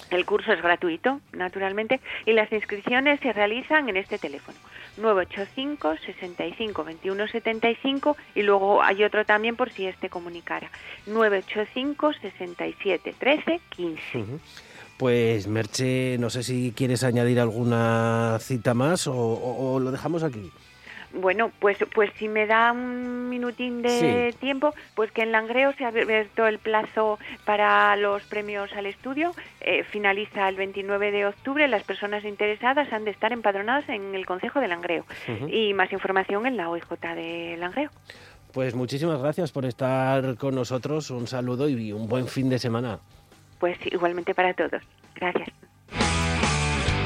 El curso es gratuito, naturalmente, y las inscripciones se realizan en este teléfono, 985 65 21 75 y luego hay otro también por si este comunicara, 985 67 13 15. Pues Merche, no sé si quieres añadir alguna cita más o, o, o lo dejamos aquí. Bueno, pues pues si me da un minutín de sí. tiempo, pues que en Langreo se ha abierto el plazo para los premios al estudio, eh, finaliza el 29 de octubre, las personas interesadas han de estar empadronadas en el Consejo de Langreo uh -huh. y más información en la OIJ de Langreo. Pues muchísimas gracias por estar con nosotros, un saludo y un buen fin de semana. Pues igualmente para todos. Gracias.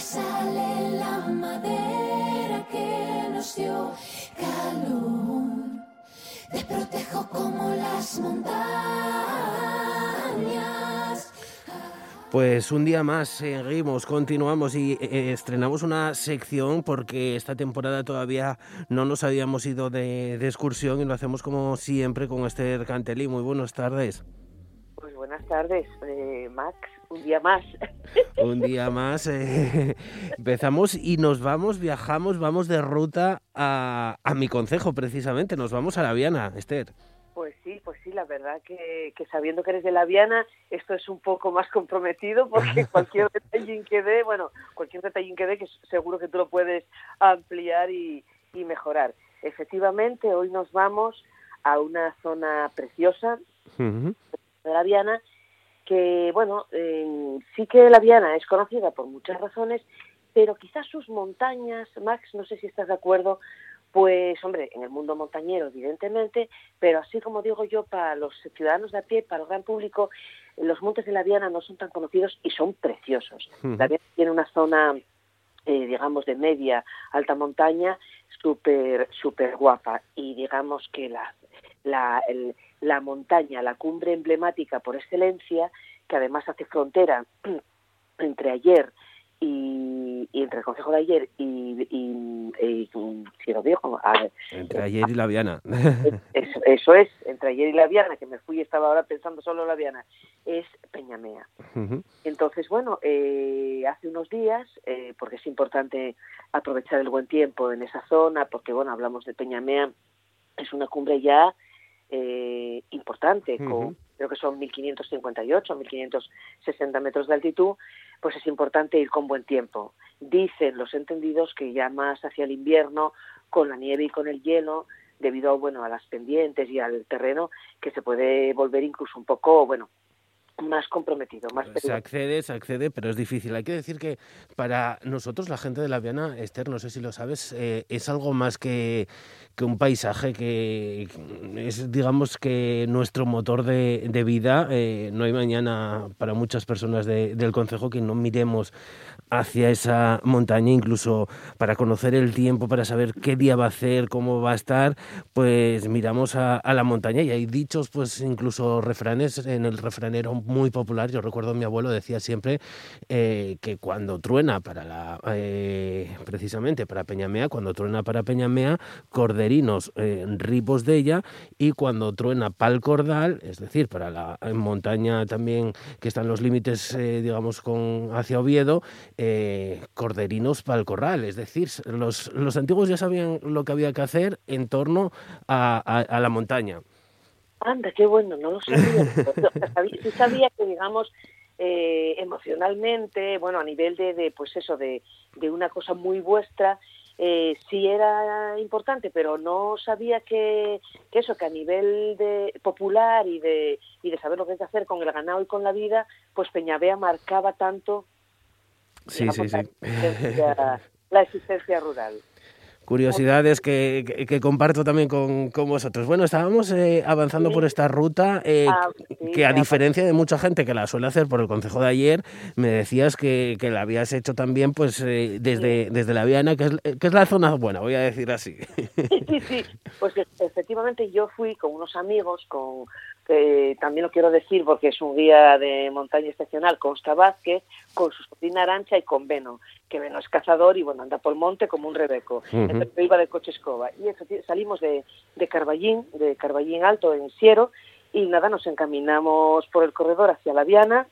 Sale la madera que nos dio calor. Te protejo como las montañas. Pues un día más seguimos, continuamos y eh, estrenamos una sección porque esta temporada todavía no nos habíamos ido de, de excursión y lo hacemos como siempre con Esther Cantelí. Muy buenas tardes. Pues buenas tardes, eh, Max. Un día más. Un día más. Eh, empezamos y nos vamos, viajamos, vamos de ruta a, a mi concejo precisamente. Nos vamos a La Viana, Esther. Pues sí, pues sí, la verdad que, que, sabiendo que eres de La Viana, esto es un poco más comprometido porque cualquier detallín que dé, bueno, cualquier detallín que dé, que seguro que tú lo puedes ampliar y, y mejorar. Efectivamente, hoy nos vamos a una zona preciosa uh -huh. de La Viana, que, bueno, eh, sí que La Viana es conocida por muchas razones, pero quizás sus montañas, Max, no sé si estás de acuerdo, pues, hombre, en el mundo montañero, evidentemente, pero así como digo yo, para los ciudadanos de a pie, para el gran público, los montes de la Viana no son tan conocidos y son preciosos. La Viana tiene una zona, eh, digamos, de media, alta montaña, súper, súper guapa. Y digamos que la, la, el, la montaña, la cumbre emblemática por excelencia, que además hace frontera entre ayer y, y, entre el Consejo de ayer y, y, y si lo digo, a, entre ayer y la Viana. Eso, eso, es, entre ayer y la Viana, que me fui y estaba ahora pensando solo en la Viana, es Peñamea. Uh -huh. Entonces, bueno, eh, hace unos días, eh, porque es importante aprovechar el buen tiempo en esa zona, porque, bueno, hablamos de Peñamea, es una cumbre ya eh, importante, uh -huh. con, creo que son 1558, 1560 metros de altitud, pues es importante ir con buen tiempo. Dicen los entendidos que ya más hacia el invierno, con la nieve y con el hielo, debido bueno, a las pendientes y al terreno, que se puede volver incluso un poco, bueno, más comprometido, más Se accede, se accede, pero es difícil. Hay que decir que para nosotros, la gente de la Viana, Esther, no sé si lo sabes, eh, es algo más que, que, un paisaje, que es, digamos, que nuestro motor de, de vida. Eh, no hay mañana para muchas personas de, del Consejo que no miremos hacia esa montaña, incluso para conocer el tiempo, para saber qué día va a hacer, cómo va a estar, pues miramos a, a la montaña y hay dichos, pues incluso refranes en el refranero muy popular. Yo recuerdo mi abuelo decía siempre eh, que cuando truena para la, eh, precisamente para Peñamea, cuando truena para Peñamea, corderinos eh, ribos de ella y cuando truena pal cordal, es decir, para la montaña también que están los límites, digamos, con hacia Oviedo, corderinos pal corral. Es decir, los, los antiguos ya sabían lo que había que hacer en torno a la montaña. Anda, qué bueno, no lo sabía. sí sabía que, digamos, eh, emocionalmente, bueno, a nivel de, de pues eso, de, de, una cosa muy vuestra, eh, sí era importante, pero no sabía que, que, eso, que a nivel de popular y de, y de saber lo que hay que hacer con el ganado y con la vida, pues Peñavea marcaba tanto sí, digamos, sí, sí. La, existencia, la existencia rural curiosidades que, que, que, comparto también con, con, vosotros. Bueno, estábamos eh, avanzando sí. por esta ruta eh, ah, sí, que a diferencia de mucha gente que la suele hacer por el consejo de ayer, me decías que, que la habías hecho también pues eh, desde, sí. desde la Viana, que es, que es la zona buena, voy a decir así. Sí, sí, pues efectivamente yo fui con unos amigos, con que también lo quiero decir porque es un guía de montaña excepcional, Consta Vázquez, con su sobrina Arancha y con Beno, que Beno es cazador y bueno, anda por el monte como un rebeco. Uh -huh. Entonces yo iba de coche escoba. Y eso, salimos de, de Carballín, de Carballín Alto, en Siero, y nada, nos encaminamos por el corredor hacia la Viana.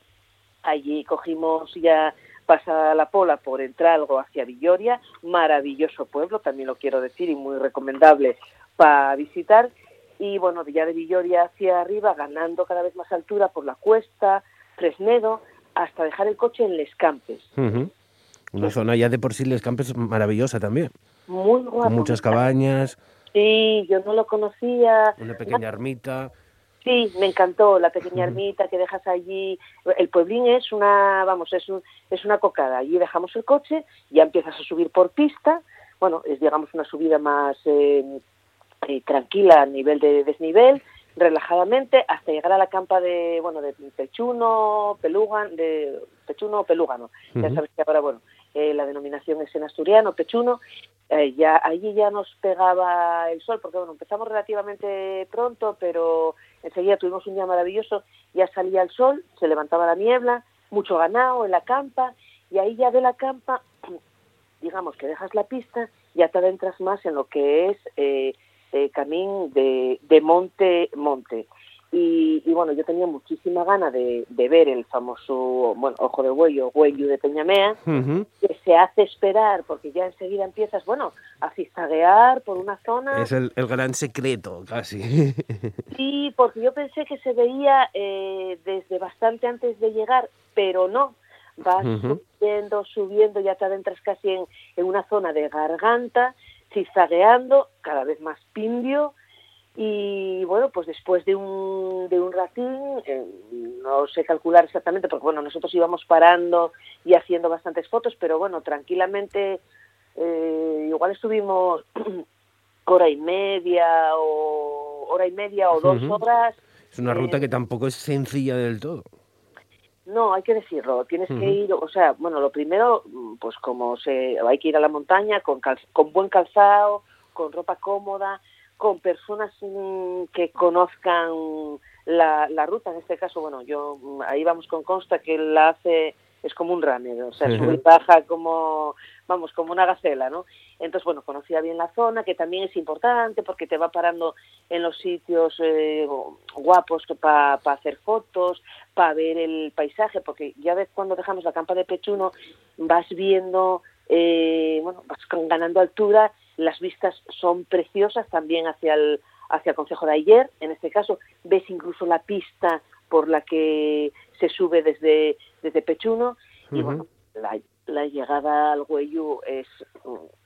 Allí cogimos ya pasa la Pola por Entralgo hacia Villoria, maravilloso pueblo, también lo quiero decir, y muy recomendable para visitar y bueno, ya de Villoria hacia arriba, ganando cada vez más altura por la cuesta, Fresnedo, hasta dejar el coche en Les Campes. Uh -huh. Una sí. zona ya de por sí Les Campes maravillosa también. Muy guapa. Con muchas cabañas. Sí, yo no lo conocía. Una pequeña ermita. Sí, me encantó la pequeña ermita que dejas allí. El pueblín es una, vamos, es, un, es una cocada. Allí dejamos el coche, ya empiezas a subir por pista. Bueno, es digamos una subida más eh, eh, tranquila a nivel de desnivel, relajadamente, hasta llegar a la campa de, bueno, de Pechuno, Pelugan, de Pechuno Pelúgano. Uh -huh. Ya sabes que ahora, bueno, eh, la denominación es en asturiano, Pechuno. Eh, ya allí ya nos pegaba el sol, porque bueno, empezamos relativamente pronto, pero enseguida tuvimos un día maravilloso, ya salía el sol, se levantaba la niebla, mucho ganado en la campa, y ahí ya de la campa, digamos que dejas la pista, ya te adentras más en lo que es eh, eh, camín de, de monte monte. Y, y, bueno, yo tenía muchísima gana de, de, ver el famoso, bueno, ojo de huello, huello de Peñamea, uh -huh. que se hace esperar, porque ya enseguida empiezas, bueno, a cizaguear por una zona. Es el, el gran secreto, casi. Sí, porque yo pensé que se veía eh, desde bastante antes de llegar, pero no. Vas uh -huh. subiendo, subiendo, ya te adentras casi en, en una zona de garganta, cizagueando, cada vez más pindio, y bueno, pues después de un, de un ratín, eh, no sé calcular exactamente, porque bueno, nosotros íbamos parando y haciendo bastantes fotos, pero bueno, tranquilamente, eh, igual estuvimos hora y media o hora y media o dos uh -huh. horas. Es una ruta eh, que tampoco es sencilla del todo. No, hay que decirlo, tienes uh -huh. que ir, o sea, bueno, lo primero, pues como se, hay que ir a la montaña con, cal, con buen calzado, con ropa cómoda, con personas que conozcan la, la, ruta. En este caso, bueno, yo mm, ahí vamos con Consta que la hace es como un runner, o sea, uh -huh. sube y baja como, vamos, como una gacela, ¿no? Entonces, bueno, conocía bien la zona, que también es importante porque te va parando en los sitios eh, guapos para pa hacer fotos, para ver el paisaje, porque ya ves cuando dejamos la campa de Pechuno, vas viendo, eh, bueno, vas ganando altura las vistas son preciosas también hacia el, hacia el Consejo de ayer, en este caso ves incluso la pista por la que se sube desde, desde Pechuno y uh -huh. bueno, la, la, llegada al Güello es,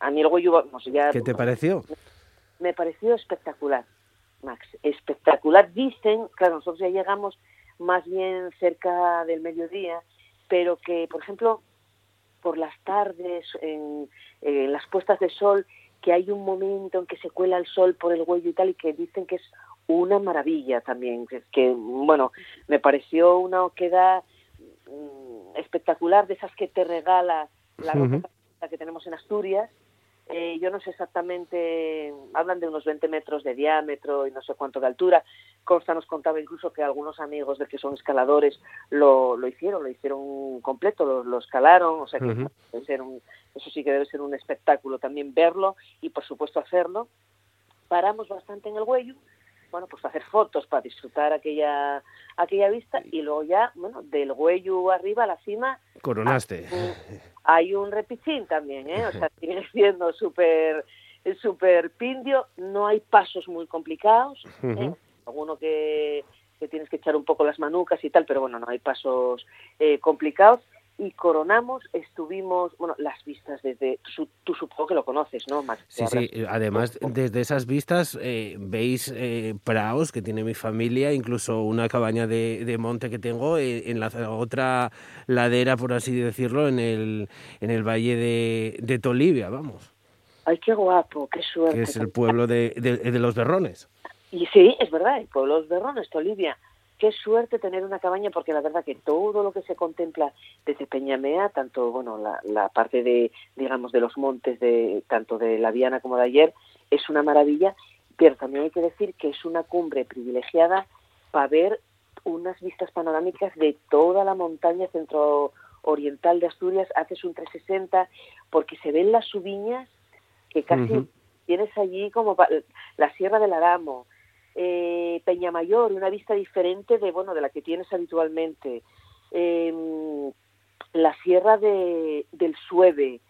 a mí el Güello, vamos, ya... ¿Qué te pareció? Me, me pareció espectacular, Max, espectacular. Dicen, claro, nosotros ya llegamos más bien cerca del mediodía, pero que, por ejemplo, por las tardes, en, en las puestas de sol, que hay un momento en que se cuela el sol por el huello y tal, y que dicen que es una maravilla también, que, que bueno, me pareció una oquedad mm, espectacular de esas que te regala la roca que tenemos en Asturias. Eh, yo no sé exactamente, hablan de unos 20 metros de diámetro y no sé cuánto de altura. Consta nos contaba incluso que algunos amigos de que son escaladores lo, lo hicieron, lo hicieron completo, lo, lo escalaron, o sea que debe ser un- eso sí que debe ser un espectáculo también verlo y por supuesto hacerlo. Paramos bastante en el Güello, bueno, pues para hacer fotos, para disfrutar aquella aquella vista y luego ya, bueno, del Güello arriba a la cima Coronaste. hay un repichín también, ¿eh? O sea, sigue siendo súper súper pindio, no hay pasos muy complicados, ¿eh? Alguno que, que tienes que echar un poco las manucas y tal, pero bueno, no hay pasos eh, complicados. Y coronamos, estuvimos, bueno, las vistas desde, tú, su- tú supongo que lo conoces, ¿no, Max? Sí, sí, además desde esas vistas eh, veis eh, praos que tiene mi familia, incluso una cabaña de, de monte que tengo eh, en la otra ladera, por así decirlo, en el, en el valle de, de Tolivia, vamos, Ay, qué guapo, qué suerte. que es el pueblo de, de- de los Berrones. Y sí, es verdad, el pueblo de los Berrones, Olivia. Qué suerte tener una cabaña, porque la verdad que todo lo que se contempla desde Peñamea, tanto bueno la, la parte de, digamos, de los montes, de tanto de la Viana como de ayer, es una maravilla, pero también hay que decir que es una cumbre privilegiada para ver unas vistas panorámicas de toda la montaña centro oriental de Asturias, haces un 360, porque se ven las subiñas que casi tienes allí como la Sierra del Aramo, eh, Peñamayor, una vista diferente de bueno de la que tienes habitualmente, eh, la Sierra de, del Sueve,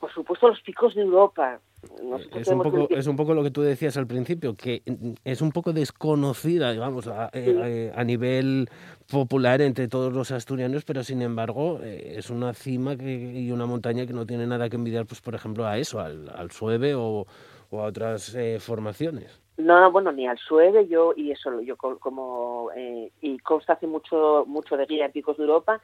por supuesto los picos de Europa. Nosotros Es un, poco, es un poco lo que tú decías al principio, que es un poco desconocida, digamos, a, eh, Sí. eh, a nivel popular entre todos los asturianos, pero sin embargo eh, es una cima que, y una montaña que no tiene nada que envidiar, pues por ejemplo, a eso, al, al Sueve o, o a otras eh, formaciones. No, no, bueno, ni al Sueve, yo, y eso, yo co- como, eh, y consta hace mucho, mucho de guía en Picos de Europa,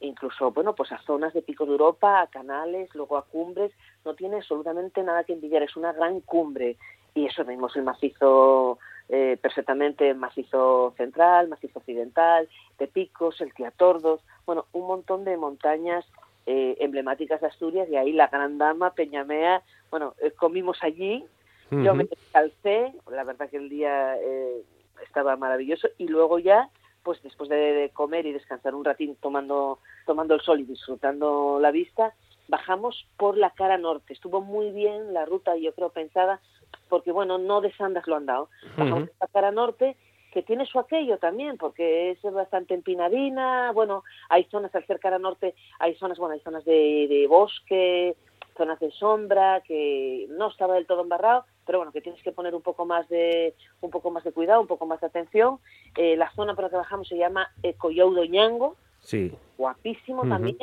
incluso, bueno, pues a zonas de Picos de Europa, a canales, luego a cumbres, no tiene absolutamente nada que envidiar, es una gran cumbre, y eso vemos el macizo eh, perfectamente, el macizo central, macizo occidental, de Picos, el Tiatordos, bueno, un montón de montañas eh, emblemáticas de Asturias, y ahí la Gran Dama, Peñamea, bueno, eh, comimos allí, yo me descalcé, la verdad que el día eh, estaba maravilloso y luego ya, pues después de, comer y descansar un ratín tomando, tomando el sol y disfrutando la vista, bajamos por la cara norte. Estuvo muy bien la ruta, yo creo, pensada, porque bueno, no de Sandas lo han dado. Bajamos por la cara norte, que tiene su aquello también, porque es bastante empinadina, bueno, hay zonas al ser cara norte, hay zonas, bueno, hay zonas de, de bosque, zonas de sombra, que no estaba del todo embarrado, pero bueno, que tienes que poner un poco más de, un poco más de cuidado, un poco más de atención. Eh, la zona por la que bajamos se llama eh, Collao do Ñango, Sí. guapísimo también.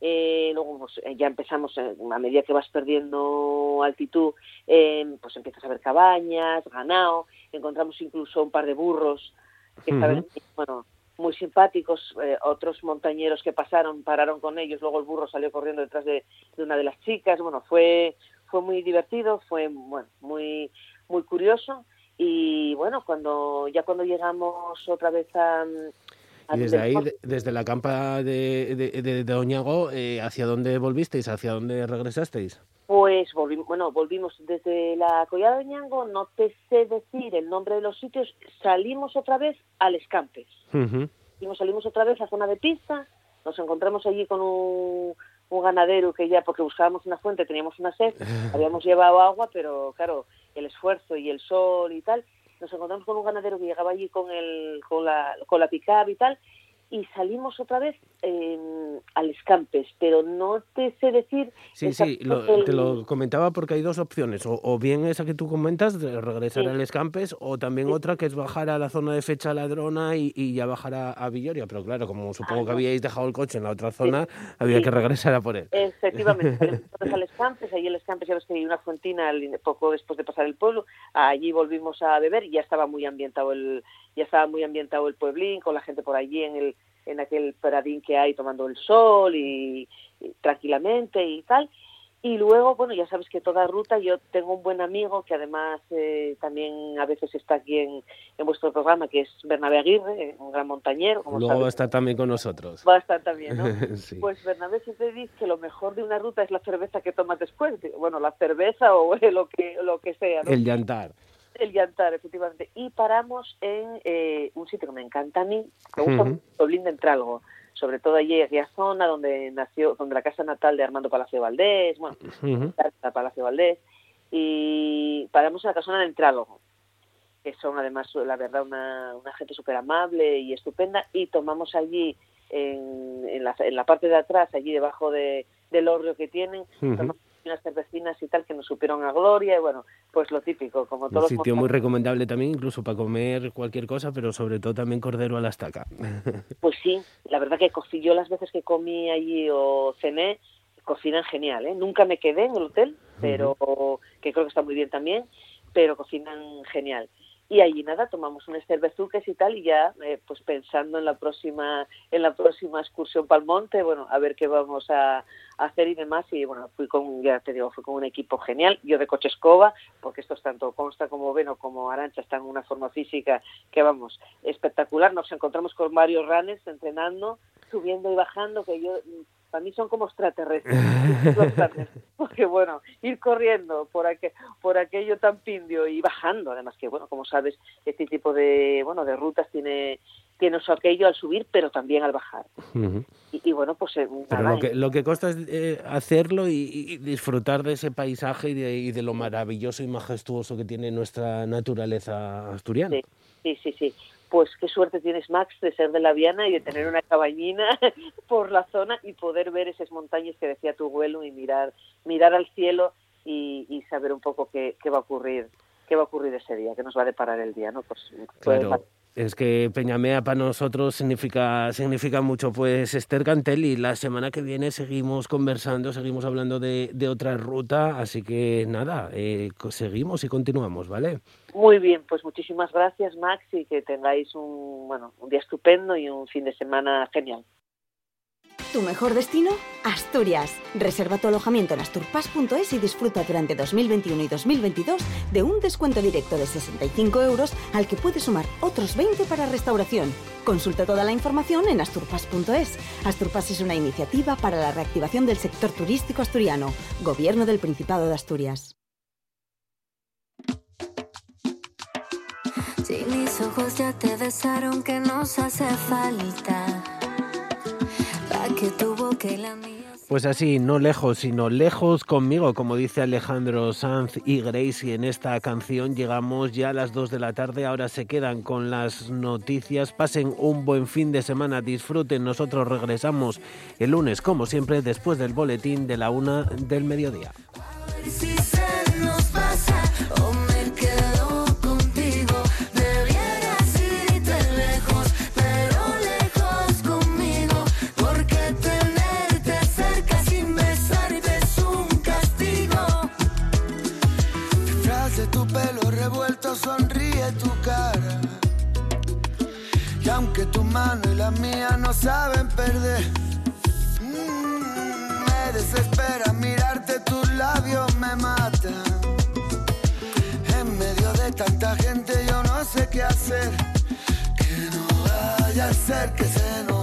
Eh, luego pues, eh, ya empezamos, a medida que vas perdiendo altitud, eh, pues empiezas a ver cabañas, ganado, encontramos incluso un par de burros que Ujú. estaban, bueno, muy simpáticos, eh, otros montañeros que pasaron, pararon con ellos, luego el burro salió corriendo detrás de, de una de las chicas, bueno, fue, fue muy divertido, fue bueno, muy, muy curioso y bueno, cuando ya cuando llegamos otra vez a, a Y desde ahí, de- desde la campa de, de, de, de Oñago, eh, ¿hacia dónde volvisteis? ¿Hacia dónde regresasteis? Pues volvimos, bueno, volvimos desde la Collada de Ñango, no te sé decir el nombre de los sitios, salimos otra vez al Escampes. Ujú. Salimos, salimos otra vez a zona de pista, nos encontramos allí con un, un ganadero que ya, porque buscábamos una fuente, teníamos una sed, habíamos llevado agua, pero claro, el esfuerzo y el sol y tal, nos encontramos con un ganadero que llegaba allí con, el, con la, con la pickup y tal, y salimos otra vez eh, al Escampes, pero no te sé decir... Sí, sí, lo- el- te lo comentaba porque hay dos opciones, o, o bien esa que tú comentas, de regresar Sí. al Escampes, o también otra que es bajar a la zona de fecha ladrona y, y ya bajar a, a Villoria, pero claro, como supongo que no. habíais dejado el coche en la otra zona, había que regresar a por él. Efectivamente, salimos al Escampes, allí en Escampes ya ves que hay una fuentina poco después de pasar el pueblo, allí volvimos a beber y ya estaba muy ambientado el, ya estaba muy ambientado el pueblín, con la gente por allí en el, en aquel paradín que hay tomando el sol y tranquilamente y tal. Y luego, bueno, ya sabes que toda ruta, yo tengo un buen amigo que además eh, también a veces está aquí en, en, vuestro programa, que es Bernabé Aguirre, un gran montañero. Como luego va a estar también con nosotros. Va a estar también, ¿no? sí. Pues Bernabé siempre dice que lo mejor de una ruta es la cerveza que tomas después. Bueno, la cerveza o lo que, lo que sea, ¿no? El llantar. El llantar, efectivamente. Y paramos en eh, un sitio que me encanta a mí, me gusta uh -huh. De Entralgo sobre todo allí aquella zona donde nació, donde la casa natal de Armando Palacio Valdés, bueno, uh -huh. Palacio Valdés, y paramos en la casona de Entrálogo, que son además, la verdad, una, una gente súper amable y estupenda, y tomamos allí, en, en, la, en la parte de atrás, allí debajo de, del horrio que tienen, uh -huh. tomamos unas cervecinas y tal que nos supieron a gloria y bueno, pues lo típico, como todo. Un sitio muy recomendable también, incluso para comer cualquier cosa, pero sobre todo también cordero a la estaca. Pues sí, la verdad que yo las veces que comí allí o cené, cocinan genial, ¿eh? Nunca me quedé en el hotel, pero uh -huh. que creo que está muy bien también, pero cocinan genial y allí nada tomamos unas cervezuques y tal y ya eh, pues pensando en la próxima en la próxima excursión para el monte bueno a ver qué vamos a, a, hacer y demás y bueno fui con ya te digo fui con un equipo genial yo de coche escoba porque estos tanto Consta como Veno como Arancha están en una forma física que vamos espectacular nos encontramos con varios runners entrenando subiendo y bajando que yo para mí son como extraterrestres. Porque bueno, ir corriendo por, aquel, por aquello tan pindio y bajando, además que bueno, como sabes, este tipo de bueno de rutas tiene tiene su aquello al subir, pero también al bajar. Uh -huh. y, y, bueno, pues... Eh, pero nada, lo, que, lo que consta es eh, hacerlo y, y, disfrutar de ese paisaje y de, y de, lo maravilloso y majestuoso que tiene nuestra naturaleza asturiana. Sí, sí, sí. sí pues qué suerte tienes, Max, de ser de la Viana y de tener una cabañina por la zona y poder ver esas montañas que decía tu abuelo y mirar, mirar al cielo y, y saber un poco qué, qué, va a ocurrir, qué va a ocurrir ese día, qué nos va a deparar el día, ¿no? Pues, claro. Es que Peñamea para nosotros significa, significa mucho. Pues Esther Cantel y la semana que viene seguimos conversando, seguimos hablando de, de otra ruta, así que nada, eh, seguimos y continuamos, ¿vale? Muy bien, pues muchísimas gracias Max y que tengáis un, bueno, un día estupendo y un fin de semana genial. ¿Tu mejor destino? Asturias. Reserva tu alojamiento en asturpas.es y disfruta durante 2021 y 2022 de un descuento directo de 65 euros al que puedes sumar otros 20 para restauración. Consulta toda la información en asturpas.es. Asturpas es una iniciativa para la reactivación del sector turístico asturiano. Gobierno del Principado de Asturias. Si mis ojos ya te besaron, que nos hace falta. Pues así, no lejos, sino lejos conmigo, como dice Alejandro Sanz y Grace. Y en esta canción llegamos ya a las 2 de la tarde. Ahora se quedan con las noticias. Pasen un buen fin de semana, disfruten. Nosotros regresamos el lunes, como siempre, después del boletín de la una del mediodía. Y la mía no saben perder, mm, me desespera mirarte, tus labios me matan. En medio de tanta gente yo no sé qué hacer. Que no vaya a ser que se nos.